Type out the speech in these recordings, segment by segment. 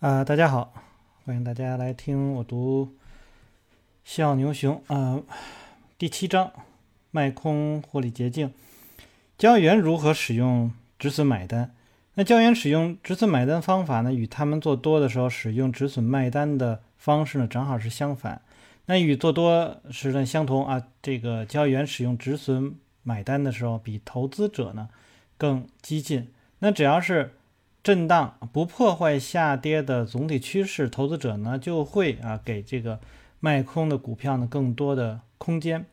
啊、大家好，欢迎大家来听我读《笑牛熊》啊、第七章卖空获利捷径，交易员如何使用止损买单？那交易员使用止损买单方法呢，与他们做多的时候使用止损卖单的方式呢，正好是相反。那与做多时呢相同啊，这个交易员使用止损买单的时候，比投资者呢更激进。那只要是震荡不破坏下跌的总体趋势，投资者呢就会啊给这个卖空的股票呢更多的空间，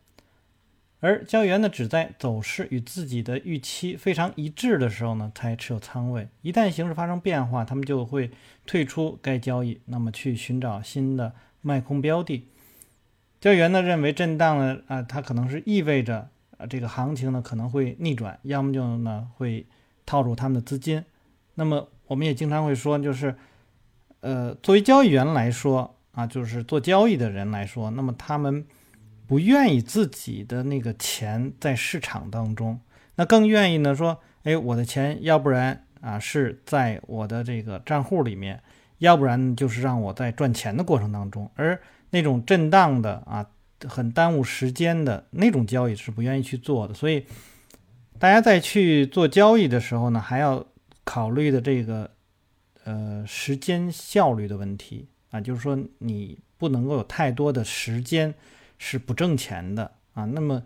而交易员呢只在走势与自己的预期非常一致的时候呢才持有仓位，一旦形势发生变化，他们就会退出该交易，那么去寻找新的卖空标的。交易员呢认为震荡呢啊它可能是意味着啊这个行情呢可能会逆转，要么就呢会套住他们的资金。那么我们也经常会说，就是，呃，作为交易员来说啊，就是做交易的人来说，那么他们不愿意自己的那个钱在市场当中，那更愿意呢说，哎，我的钱要不然啊是在我的这个账户里面，要不然就是让我在赚钱的过程当中，而那种震荡的啊，很耽误时间的那种交易是不愿意去做的，所以大家在去做交易的时候呢，还要。考虑的这个呃时间效率的问题啊，就是说你不能够有太多的时间是不挣钱的啊。那么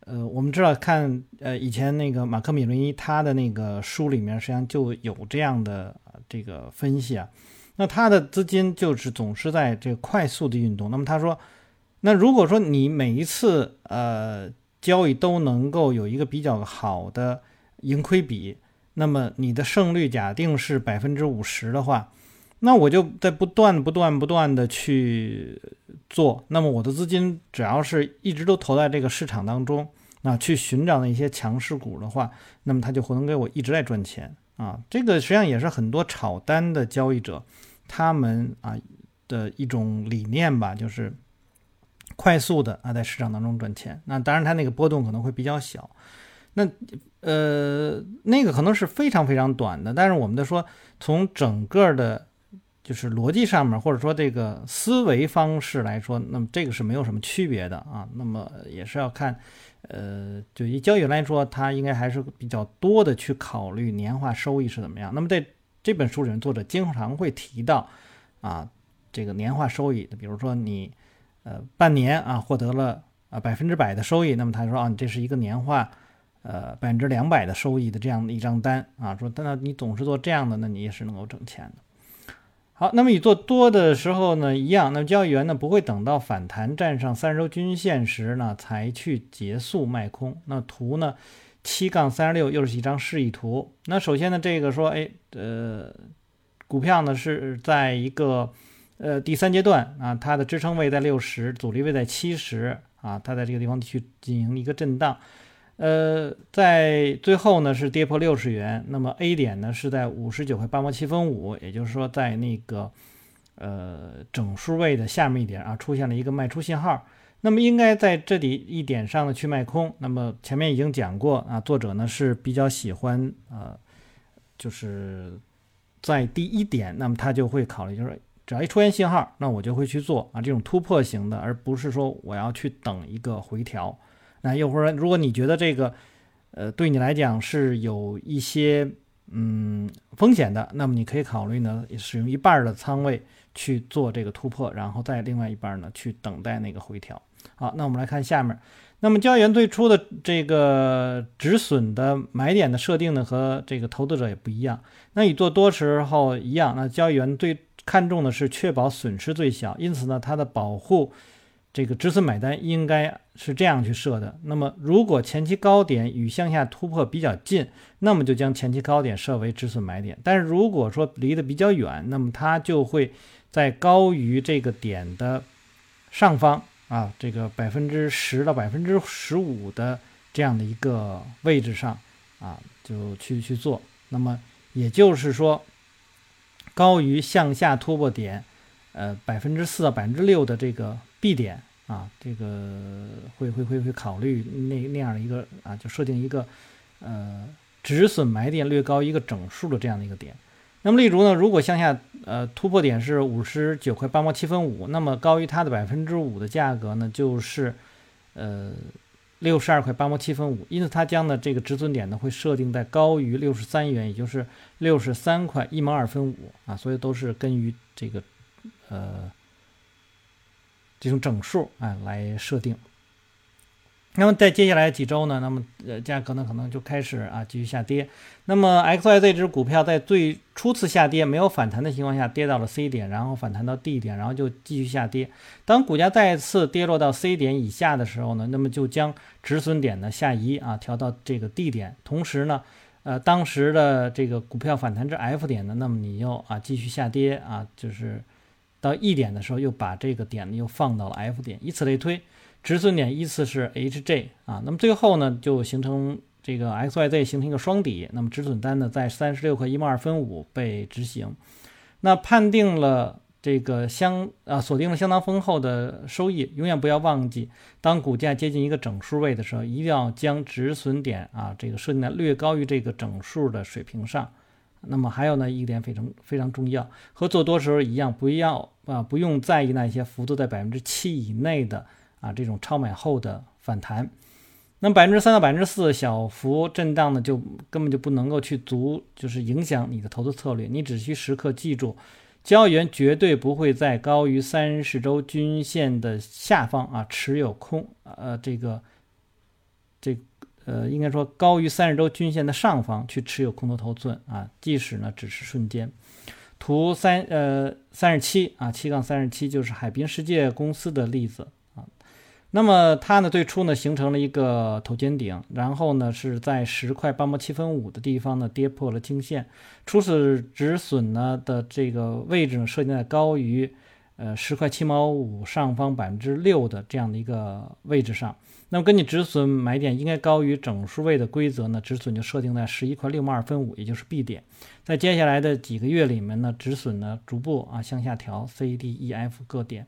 呃，我们知道看呃以前那个马克·米伦伊他的那个书里面，实际上就有这样的这个分析啊。那他的资金就是总是在这快速的运动。那么他说，那如果说你每一次呃交易都能够有一个比较好的盈亏比。那么你的胜率假定是百分之五十的话，那我就在不断、不断、不断的去做。那么我的资金只要是一直都投在这个市场当中，那去寻找那些强势股的话，那么它就会能给我一直在赚钱啊。这个实际上也是很多炒单的交易者他们啊的一种理念吧，就是快速的啊在市场当中赚钱。那当然它那个波动可能会比较小。那呃，那个可能是非常非常短的，但是我们的说从整个的，就是逻辑上面，或者说这个思维方式来说，那么这个是没有什么区别的啊。那么也是要看，呃，就以交易来说，它应该还是比较多的去考虑年化收益是怎么样。那么在这本书里面，作者经常会提到啊，这个年化收益，比如说你呃半年啊获得了啊百分之百的收益，那么他说啊，你这是一个年化。呃，百分之两百的收益的这样的一张单啊，说，那你总是做这样的，那你也是能够挣钱的。好，那么你做多的时候呢，一样，那么交易员呢不会等到反弹站上三十周均线时呢才去结束卖空。那图呢，七杠三十六又是一张示意图。那首先呢，这个说，哎，呃，股票呢是在一个呃第三阶段啊，它的支撑位在六十，阻力位在七十啊，它在这个地方去进行一个震荡。呃，在最后呢是跌破六十元，那么 A 点呢是在五十九块八毛七分五，也就是说在那个呃整数位的下面一点啊出现了一个卖出信号，那么应该在这里一点上呢去卖空。那么前面已经讲过啊，作者呢是比较喜欢呃，就是在第一点，那么他就会考虑就是只要一出现信号，那我就会去做啊这种突破型的，而不是说我要去等一个回调。那又或者，如果你觉得这个，呃，对你来讲是有一些嗯风险的，那么你可以考虑呢，使用一半的仓位去做这个突破，然后再另外一半呢去等待那个回调。好，那我们来看下面，那么交易员最初的这个止损的买点的设定呢，和这个投资者也不一样。那你做多时候一样，那交易员最看重的是确保损失最小，因此呢，它的保护。这个止损买单应该是这样去设的。那么，如果前期高点与向下突破比较近，那么就将前期高点设为止损买点。但是如果说离得比较远，那么它就会在高于这个点的上方啊，这个百分之十到百分之十五的这样的一个位置上啊，就去去做。那么也就是说，高于向下突破点，呃，百分之四到百分之六的这个。B 点啊，这个会会会会考虑那那样的一个啊，就设定一个呃止损买点略高一个整数的这样的一个点。那么例如呢，如果向下呃突破点是五十九块八毛七分五，那么高于它的百分之五的价格呢，就是呃六十二块八毛七分五，因此它将呢这个止损点呢会设定在高于六十三元，也就是六十三块一毛二分五啊，所以都是根据这个呃这种整数啊来设定。那么在接下来几周呢？那么呃价格呢可能就开始啊继续下跌。那么 XYZ 这只股票在最初次下跌没有反弹的情况下跌到了 C 点，然后反弹到 D 点，然后就继续下跌。当股价再次跌落到 C 点以下的时候呢，那么就将止损点呢下移啊调到这个 D 点。同时呢，呃当时的这个股票反弹至 F 点呢，那么你又啊继续下跌啊，就是到 E 点的时候又把这个点呢又放到了 F 点，以此类推。止损点依次是 HJ 啊，那么最后呢就形成这个 XYZ 形成一个双底，那么止损单呢在三十六块一毛二分五被执行，那判定了这个相啊锁定了相当丰厚的收益，永远不要忘记，当股价接近一个整数位的时候，一定要将止损点啊这个设定在略高于这个整数的水平上。那么还有呢一点非常非常重要，和做多时候一样，不要啊不用在意那些幅度在百分之七以内的。啊，这种超买后的反弹，那么百分之三到百分之四小幅震荡呢，就根本就不能够去足，就是影响你的投资策略。你只需时刻记住，交易员绝对不会在高于三十周均线的下方啊持有空，呃，这个这呃，应该说高于三十周均线的上方去持有空头头寸啊，即使呢只是瞬间。图三呃三十七啊，七杠三十七就是海滨世界公司的例子啊。那么它呢，最初呢形成了一个头肩顶，然后呢是在十块八毛七分五的地方呢跌破了颈线，初始止损呢的这个位置呢设定在高于呃十块七毛五上方百分之六的这样的一个位置上。那么根据止损买点应该高于整数位的规则呢，止损就设定在十一块六毛二分五，也就是 B 点。在接下来的几个月里面呢，止损呢逐步啊向下调，C、D、E、F 各点。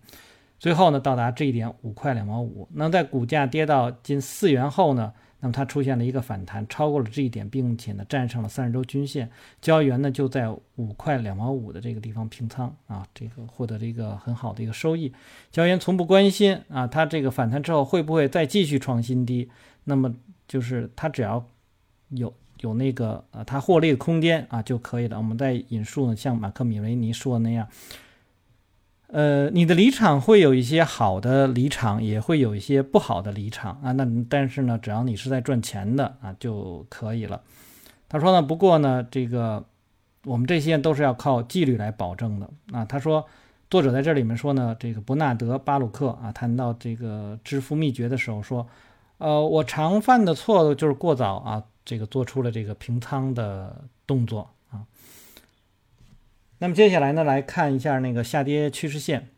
最后呢，到达这一点五块两毛五。那在股价跌到近四元后呢，那么它出现了一个反弹，超过了这一点，并且呢战胜了三十周均线。交易员呢就在五块两毛五的这个地方平仓啊，这个获得了一个很好的一个收益。交易员从不关心啊，它这个反弹之后会不会再继续创新低？那么就是它只要有有那个呃它获利的空间啊就可以了。我们再引述呢，像马克米维尼说的那样。呃，你的离场会有一些好的离场，也会有一些不好的离场啊。那但是呢，只要你是在赚钱的啊就可以了。他说呢，不过呢，这个我们这些都是要靠纪律来保证的啊。他说，作者在这里面说呢，这个伯纳德·巴鲁克啊，谈到这个致富秘诀的时候说，呃，我常犯的错误就是过早啊，这个做出了这个平仓的动作。那么接下来呢，来看一下那个下跌趋势线。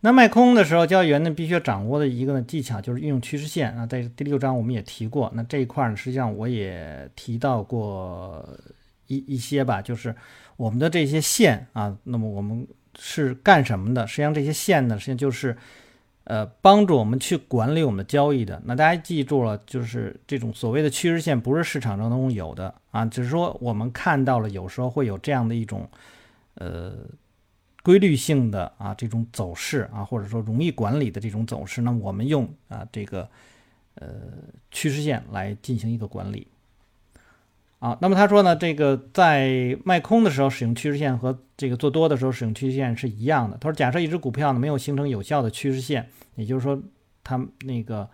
那卖空的时候，交易员呢必须要掌握的一个呢技巧就是运用趋势线啊。在第六章我们也提过，那这一块呢，实际上我也提到过一一些吧，就是我们的这些线啊，那么我们是干什么的？实际上这些线呢，实际上就是。呃，帮助我们去管理我们的交易的，那大家记住了，就是这种所谓的趋势线不是市场当中有的啊，只是说我们看到了，有时候会有这样的一种呃规律性的啊这种走势啊，或者说容易管理的这种走势，那我们用啊这个呃趋势线来进行一个管理。啊，那么他说呢，这个在卖空的时候使用趋势线和这个做多的时候使用趋势线是一样的。他说，假设一只股票呢没有形成有效的趋势线，也就是说，它那个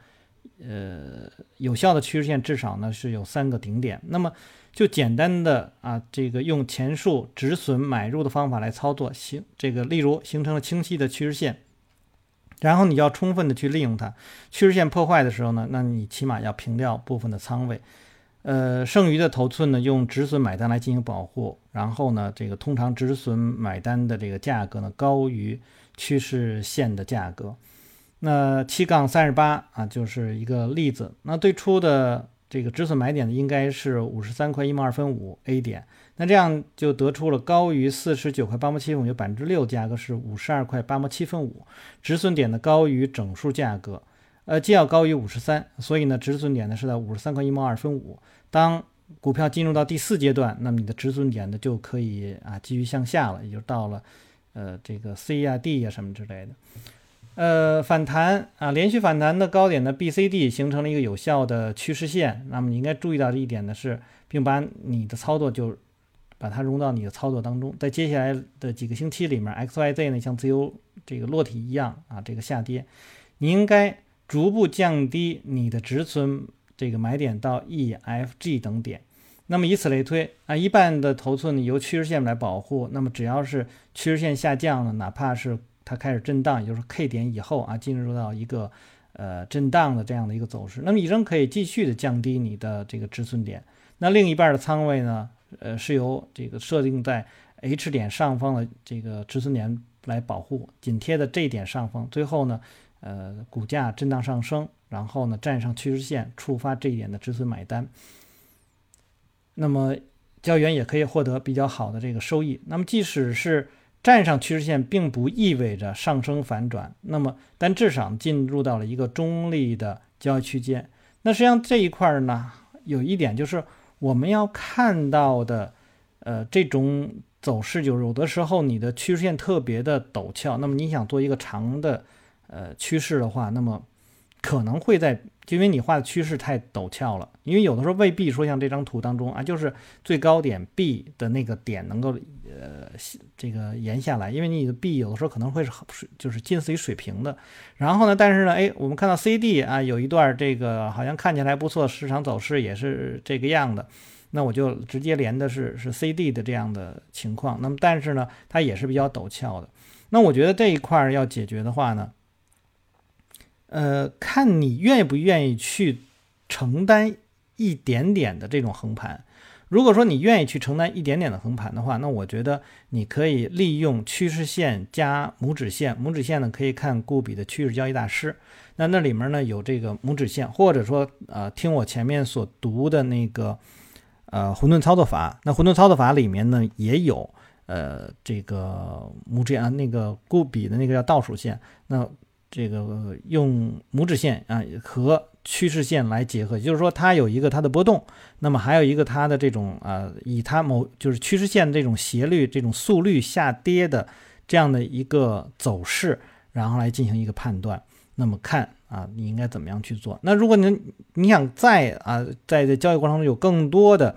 呃有效的趋势线至少呢是有三个顶点，那么就简单的啊这个用前述止损买入的方法来操作，形这个例如形成了清晰的趋势线，然后你要充分的去利用它。趋势线破坏的时候呢，那你起码要平掉部分的仓位。呃，剩余的头寸呢，用止损买单来进行保护。然后呢，这个通常止损买单的这个价格呢，高于趋势线的价格。那七杠三十八啊，就是一个例子。那最初的这个止损买点呢，应该是五十三块一毛二分五 A 点。那这样就得出了高于四十九块八毛七分五有百分之六价格是五十二块八毛七分五，止损点呢高于整数价格。呃，既要高于五十三，所以呢，止损点呢是在五十三块一毛二分五。当股票进入到第四阶段，那么你的止损点呢就可以啊继续向下了，也就到了呃这个 C 啊 D 啊什么之类的。呃，反弹啊，连续反弹的高点的 B、C、D 形成了一个有效的趋势线。那么你应该注意到的一点呢是，并把你的操作就把它融到你的操作当中。在接下来的几个星期里面，X、Y、Z 呢像自由这个落体一样啊，这个下跌，你应该逐步降低你的止损这个买点到 E、F、G 等点。那么以此类推啊，一半的头寸由趋势线来保护。那么只要是趋势线下降了，哪怕是它开始震荡，也就是 K 点以后啊，进入到一个呃震荡的这样的一个走势，那么你仍可以继续的降低你的这个止损点。那另一半的仓位呢，呃，是由这个设定在 H 点上方的这个止损点来保护，紧贴的这一点上方。最后呢，呃，股价震荡上升，然后呢站上趋势线，触发这一点的止损买单。那么交易员也可以获得比较好的这个收益。那么即使是站上趋势线并不意味着上升反转，那么但至少进入到了一个中立的交易区间。那实际上这一块儿呢，有一点就是我们要看到的，呃，这种走势就是有的时候你的趋势线特别的陡峭，那么你想做一个长的呃趋势的话，那么可能会在。因为你画的趋势太陡峭了，因为有的时候未必说像这张图当中啊，就是最高点 B 的那个点能够呃这个延下来，因为你的 B 有的时候可能会是就是近似于水平的。然后呢，但是呢，哎，我们看到 CD 啊有一段这个好像看起来不错，市场走势也是这个样的，那我就直接连的是是 CD 的这样的情况。那么但是呢，它也是比较陡峭的。那我觉得这一块要解决的话呢？呃，看你愿意不愿意去承担一点点的这种横盘。如果说你愿意去承担一点点的横盘的话，那我觉得你可以利用趋势线加拇指线。拇指线呢，可以看顾比的趋势交易大师，那那里面呢有这个拇指线，或者说呃，听我前面所读的那个呃混沌操作法。那混沌操作法里面呢也有呃这个拇指啊，那个顾比的那个叫倒数线。那这个用拇指线啊和趋势线来结合，就是说它有一个它的波动，那么还有一个它的这种啊，以它某就是趋势线这种斜率、这种速率下跌的这样的一个走势，然后来进行一个判断。那么看啊，你应该怎么样去做？那如果你你想在啊在这交易过程中有更多的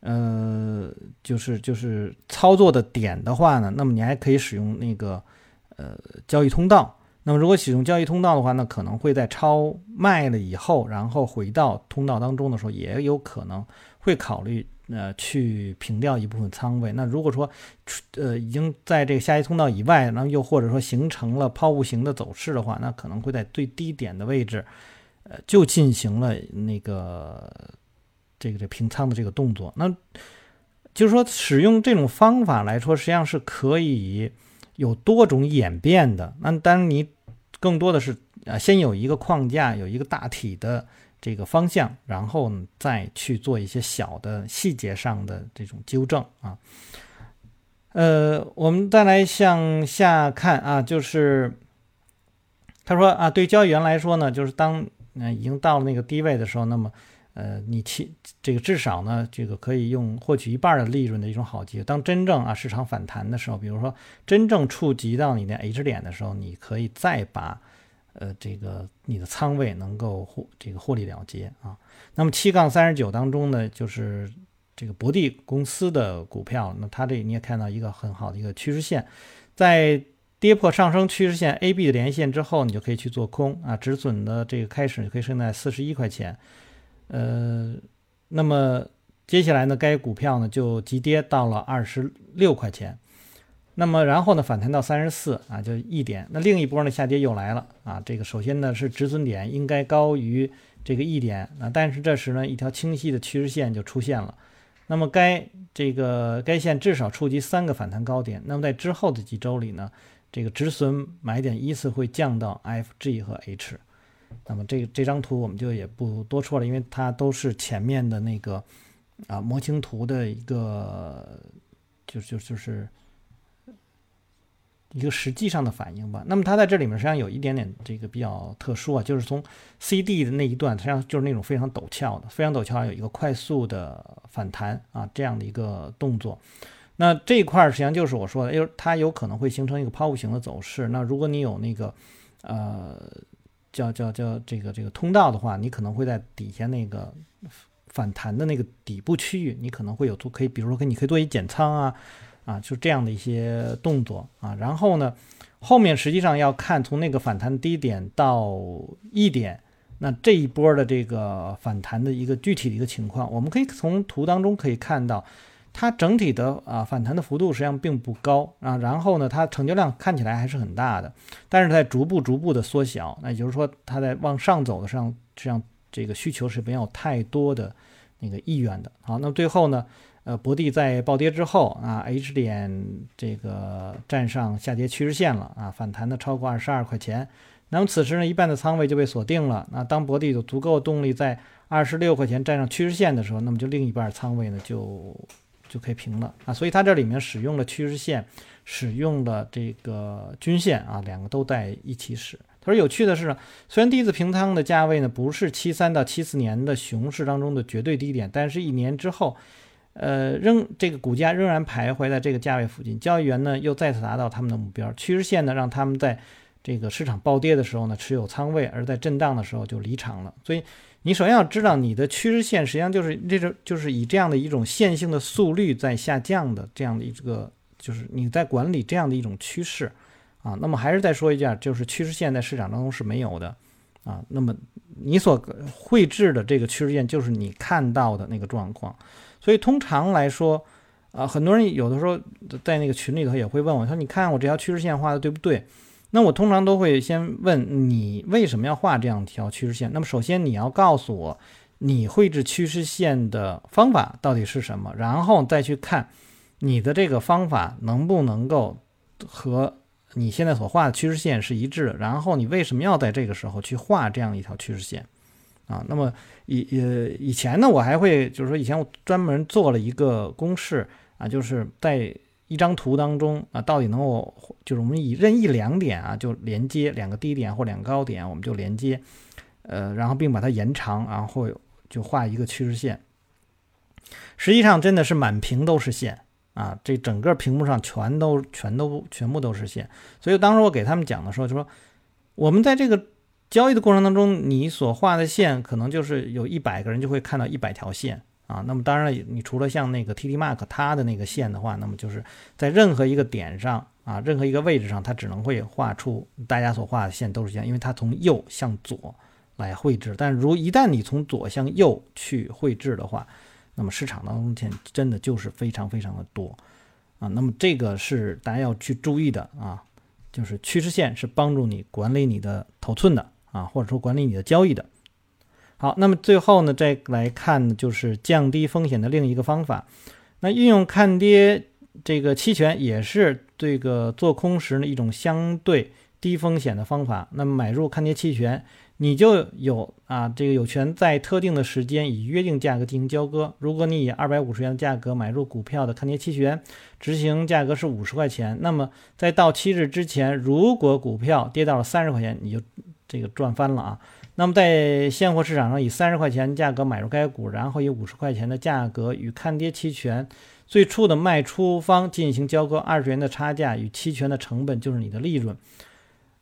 呃就是就是操作的点的话呢，那么你还可以使用那个呃交易通道。那么，如果使用交易通道的话，那可能会在超卖了以后，然后回到通道当中的时候，也有可能会考虑呃去平掉一部分仓位。那如果说呃已经在这个下移通道以外，然后又或者说形成了抛物型的走势的话，那可能会在最低点的位置，呃就进行了那个这个这平仓的这个动作。那就是说，使用这种方法来说，实际上是可以。有多种演变的，那当你更多的是啊，先有一个框架，有一个大体的这个方向，然后再去做一些小的细节上的这种纠正啊。呃，我们再来向下看啊，就是他说啊，对交易员来说呢，就是当嗯已经到了那个低位的时候，那么。呃，你其这个至少呢，这个可以用获取一半的利润的一种好机会。当真正啊市场反弹的时候，比如说真正触及到你的 H 点的时候，你可以再把呃这个你的仓位能够获这个获利了结啊。那么七杠三十九当中呢，就是这个博地公司的股票，那它这你也看到一个很好的一个趋势线，在跌破上升趋势线 AB 的连线之后，你就可以去做空啊，止损的这个开始你可以设在四十一块钱。呃，那么接下来呢，该股票呢就急跌到了二十六块钱，那么然后呢反弹到三十四啊，就一点。那另一波呢下跌又来了啊，这个首先呢是止损点应该高于这个一点啊，但是这时呢一条清晰的趋势线就出现了，那么该这个该线至少触及三个反弹高点，那么在之后的几周里呢，这个止损买点依次会降到 F、G 和 H。那么这这张图我们就也不多说了，因为它都是前面的那个啊模型图的一个，就就就是一个实际上的反应吧。那么它在这里面实际上有一点点这个比较特殊啊，就是从 C D 的那一段，实际上就是那种非常陡峭的，非常陡峭，有一个快速的反弹啊这样的一个动作。那这一块实际上就是我说的，因为它有可能会形成一个抛物型的走势。那如果你有那个呃叫叫叫这个这个通道的话，你可能会在底下那个反弹的那个底部区域，你可能会有做可以，比如说可你可以做一减仓啊。啊，就这样的一些动作啊，然后呢，后面实际上要看从那个反弹低点到一点，那这一波的这个反弹的一个具体的一个情况，我们可以从图当中可以看到，它整体的啊反弹的幅度实际上并不高啊，然后呢，它成交量看起来还是很大的，但是在逐步逐步的缩小，那也就是说它在往上走的上，实际上这个需求是没有太多的那个意愿的。好，那么最后呢？呃，博帝在暴跌之后啊，H 点这个站上下跌趋势线了啊，反弹的超过二十二块钱。那么此时呢，一半的仓位就被锁定了。那当博帝有足够动力在二十六块钱站上趋势线的时候，那么就另一半仓位呢就就可以平了啊。所以它这里面使用了趋势线，使用了这个均线啊，两个都在一起使。他说有趣的是呢，虽然第一次平仓的价位呢不是七三到七四年的熊市当中的绝对低点，但是一年之后。呃，仍这个股价仍然徘徊在这个价位附近，交易员呢又再次达到他们的目标趋势线呢，让他们在这个市场暴跌的时候呢持有仓位，而在震荡的时候就离场了。所以你首先要知道，你的趋势线实际上就是这种，就是以这样的一种线性的速率在下降的这样的一个，就是你在管理这样的一种趋势啊。那么还是再说一下，就是趋势线在市场当中是没有的啊。那么你所绘制的这个趋势线就是你看到的那个状况。所以通常来说，啊，很多人有的时候在那个群里头也会问我，说你看我这条趋势线画的对不对？那我通常都会先问你为什么要画这样一条趋势线。那么首先你要告诉我你绘制趋势线的方法到底是什么，然后再去看你的这个方法能不能够和你现在所画的趋势线是一致的，然后你为什么要在这个时候去画这样一条趋势线？啊，那么以呃以前呢，我还会就是说，以前我专门做了一个公式啊，就是在一张图当中啊，到底能够就是我们以任意两点啊，就连接两个低点或两个高点，我们就连接，呃，然后并把它延长，然后就画一个趋势线。实际上真的是满屏都是线啊，这整个屏幕上全都全都全部都是线。所以当时我给他们讲的时候就说，我们在这个。交易的过程当中，你所画的线可能就是有一百个人就会看到一百条线啊。那么当然，你除了像那个 T D Mark 它的那个线的话，那么就是在任何一个点上啊，任何一个位置上，它只能会画出大家所画的线都是线，因为它从右向左来绘制。但如一旦你从左向右去绘制的话，那么市场当中线真的就是非常非常的多啊。那么这个是大家要去注意的啊，就是趋势线是帮助你管理你的头寸的。啊，或者说管理你的交易的，好，那么最后呢，再来看，就是降低风险的另一个方法。那运用看跌这个期权，也是这个做空时呢一种相对低风险的方法。那么买入看跌期权，你就有啊，这个有权在特定的时间以约定价格进行交割。如果你以二百五十元的价格买入股票的看跌期权，执行价格是五十块钱，那么在到期日之前，如果股票跌到了三十块钱，你就这个赚翻了啊！那么在现货市场上以三十块钱价格买入该股，然后以五十块钱的价格与看跌期权最初的卖出方进行交割，二十元的差价与期权的成本就是你的利润。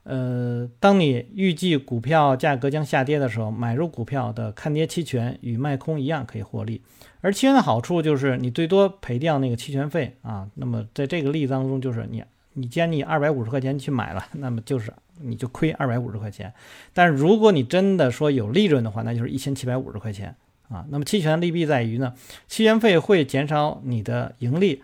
呃，当你预计股票价格将下跌的时候，买入股票的看跌期权与卖空一样可以获利。而期权的好处就是你最多赔掉那个期权费啊。那么在这个例子当中，就是你你既然你二百五十块钱去买了，那么就是。你就亏二百五十块钱，但是如果你真的说有利润的话，那就是一千七百五十块钱啊。那么期权利弊在于呢，期权费会减少你的盈利，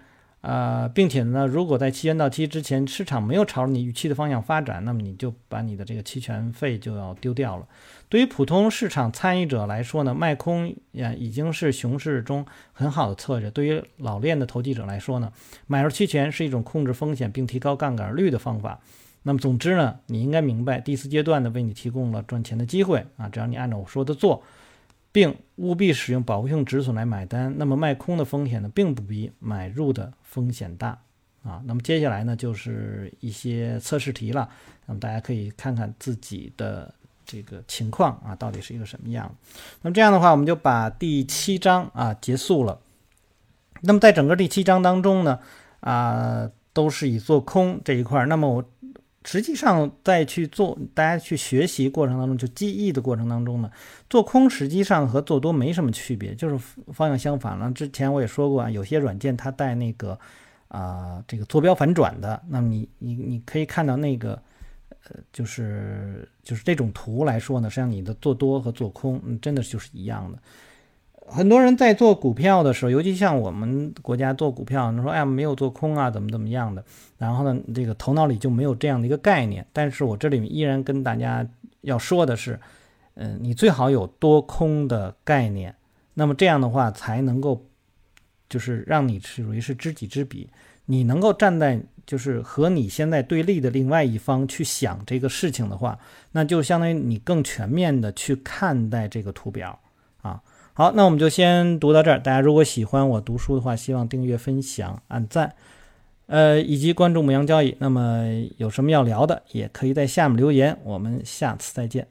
呃，并且呢，如果在期权到期之前市场没有朝着你预期的方向发展，那么你就把你的这个期权费就要丢掉了。对于普通市场参与者来说呢，卖空呀已经是熊市中很好的策略。对于老练的投机者来说呢，买入期权是一种控制风险并提高杠杆率的方法。那么总之呢，你应该明白第四阶段呢为你提供了赚钱的机会啊，只要你按照我说的做，并务必使用保护性止损来买单，那么卖空的风险呢并不比买入的风险大啊。那么接下来呢，就是一些测试题了。那么大家可以看看自己的这个情况啊，到底是一个什么样。那么这样的话，我们就把第七章啊结束了。那么在整个第七章当中呢，啊，都是以做空这一块。那么我。实际上，在去做大家去学习过程当中，就记忆的过程当中呢，做空实际上和做多没什么区别，就是方向相反了。之前我也说过啊，有些软件它带那个啊这个坐标反转的，那么你你你可以看到那个呃就是就是这种图来说呢，实际上你的做多和做空，真的就是一样的。很多人在做股票的时候，尤其像我们国家做股票，你说哎呀没有做空啊，怎么怎么样的，然后呢，这个头脑里就没有这样的一个概念。但是我这里面依然跟大家要说的是，嗯，你最好有多空的概念，那么这样的话才能够，就是让你属于是知己知彼，你能够站在就是和你现在对立的另外一方去想这个事情的话，那就相当于你更全面的去看待这个图表。好，那我们就先读到这儿。大家如果喜欢我读书的话，希望订阅、分享、按赞，呃，以及关注牧羊交易。那么有什么要聊的，也可以在下面留言。我们下次再见。